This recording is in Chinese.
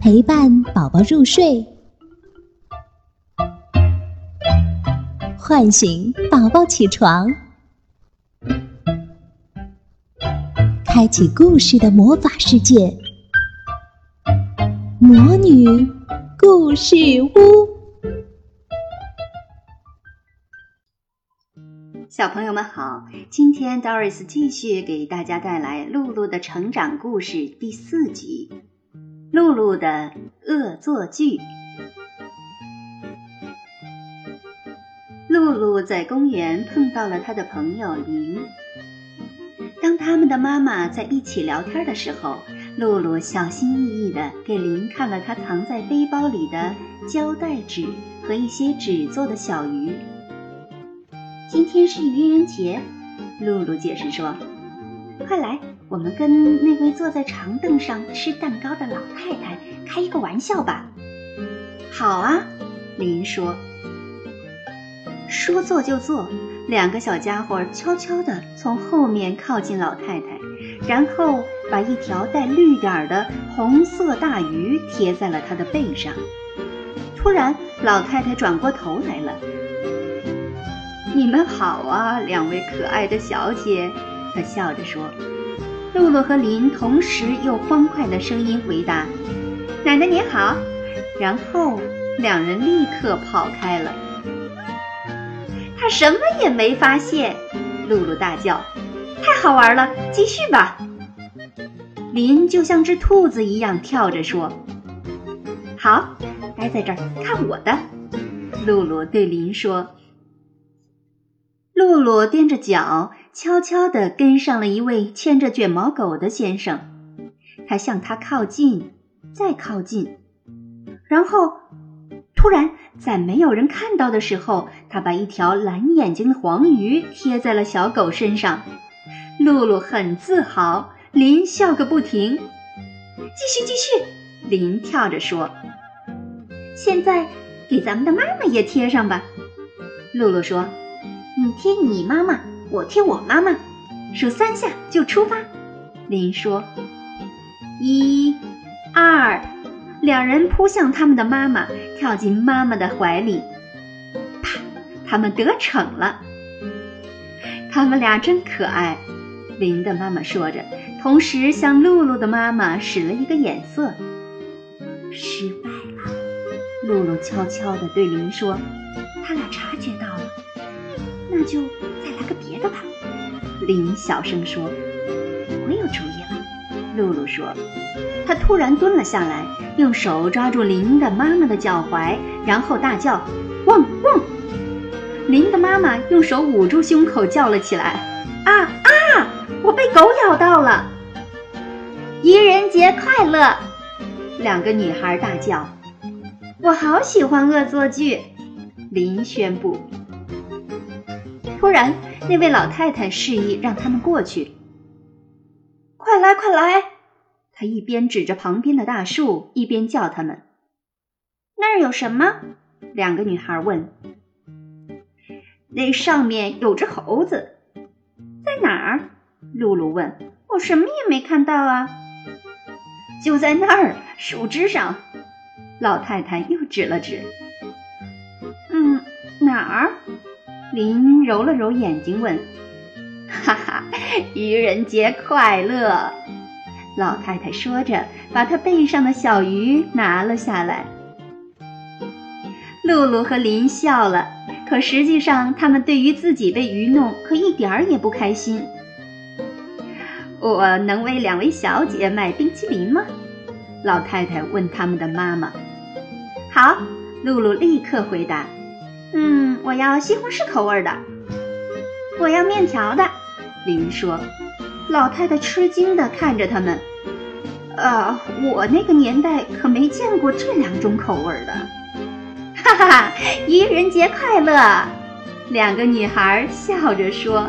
陪伴宝宝入睡，唤醒宝宝起床，开启故事的魔法世界——魔女故事屋。小朋友们好，今天 Doris 继续给大家带来露露的成长故事第四集。露露的恶作剧。露露在公园碰到了她的朋友林。当他们的妈妈在一起聊天的时候，露露小心翼翼地给林看了她藏在背包里的胶带纸和一些纸做的小鱼。今天是愚人节，露露解释说：“快来。”我们跟那位坐在长凳上吃蛋糕的老太太开一个玩笑吧。好啊，林说。说做就做，两个小家伙悄悄地从后面靠近老太太，然后把一条带绿点的红色大鱼贴在了她的背上。突然，老太太转过头来了。你们好啊，两位可爱的小姐，她笑着说。露露和林同时用欢快的声音回答：“奶奶您好。”然后两人立刻跑开了。他什么也没发现，露露大叫：“太好玩了，继续吧！”林就像只兔子一样跳着说：“好，待在这儿看我的。”露露对林说。露露踮着脚。悄悄地跟上了一位牵着卷毛狗的先生，他向他靠近，再靠近，然后突然在没有人看到的时候，他把一条蓝眼睛的黄鱼贴在了小狗身上。露露很自豪，林笑个不停。继续继续，林跳着说：“现在给咱们的妈妈也贴上吧。”露露说：“你贴你妈妈。”我贴我妈妈，数三下就出发。林说：“一、二。”两人扑向他们的妈妈，跳进妈妈的怀里。啪！他们得逞了。他们俩真可爱。林的妈妈说着，同时向露露的妈妈使了一个眼色。失败了。露露悄悄地对林说：“他俩察觉到了，那就再来个……”别的吧，林小声说：“我有主意了。”露露说。她突然蹲了下来，用手抓住林的妈妈的脚踝，然后大叫：“汪汪！”林的妈妈用手捂住胸口叫了起来：“啊啊！我被狗咬到了！”愚人节快乐！两个女孩大叫：“我好喜欢恶作剧！”林宣布。突然。那位老太太示意让他们过去。快来，快来！她一边指着旁边的大树，一边叫他们。那儿有什么？两个女孩问。那上面有只猴子，在哪儿？露露问。我什么也没看到啊。就在那儿，树枝上。老太太又指了指。嗯，哪儿？林揉了揉眼睛，问：“哈哈，愚人节快乐！”老太太说着，把她背上的小鱼拿了下来。露露和林笑了，可实际上他们对于自己被愚弄可一点儿也不开心。我能为两位小姐买冰淇淋吗？老太太问他们的妈妈。好，露露立刻回答。嗯，我要西红柿口味的。我要面条的。林说。老太太吃惊地看着他们。呃，我那个年代可没见过这两种口味的。哈哈，愚人节快乐！两个女孩笑着说。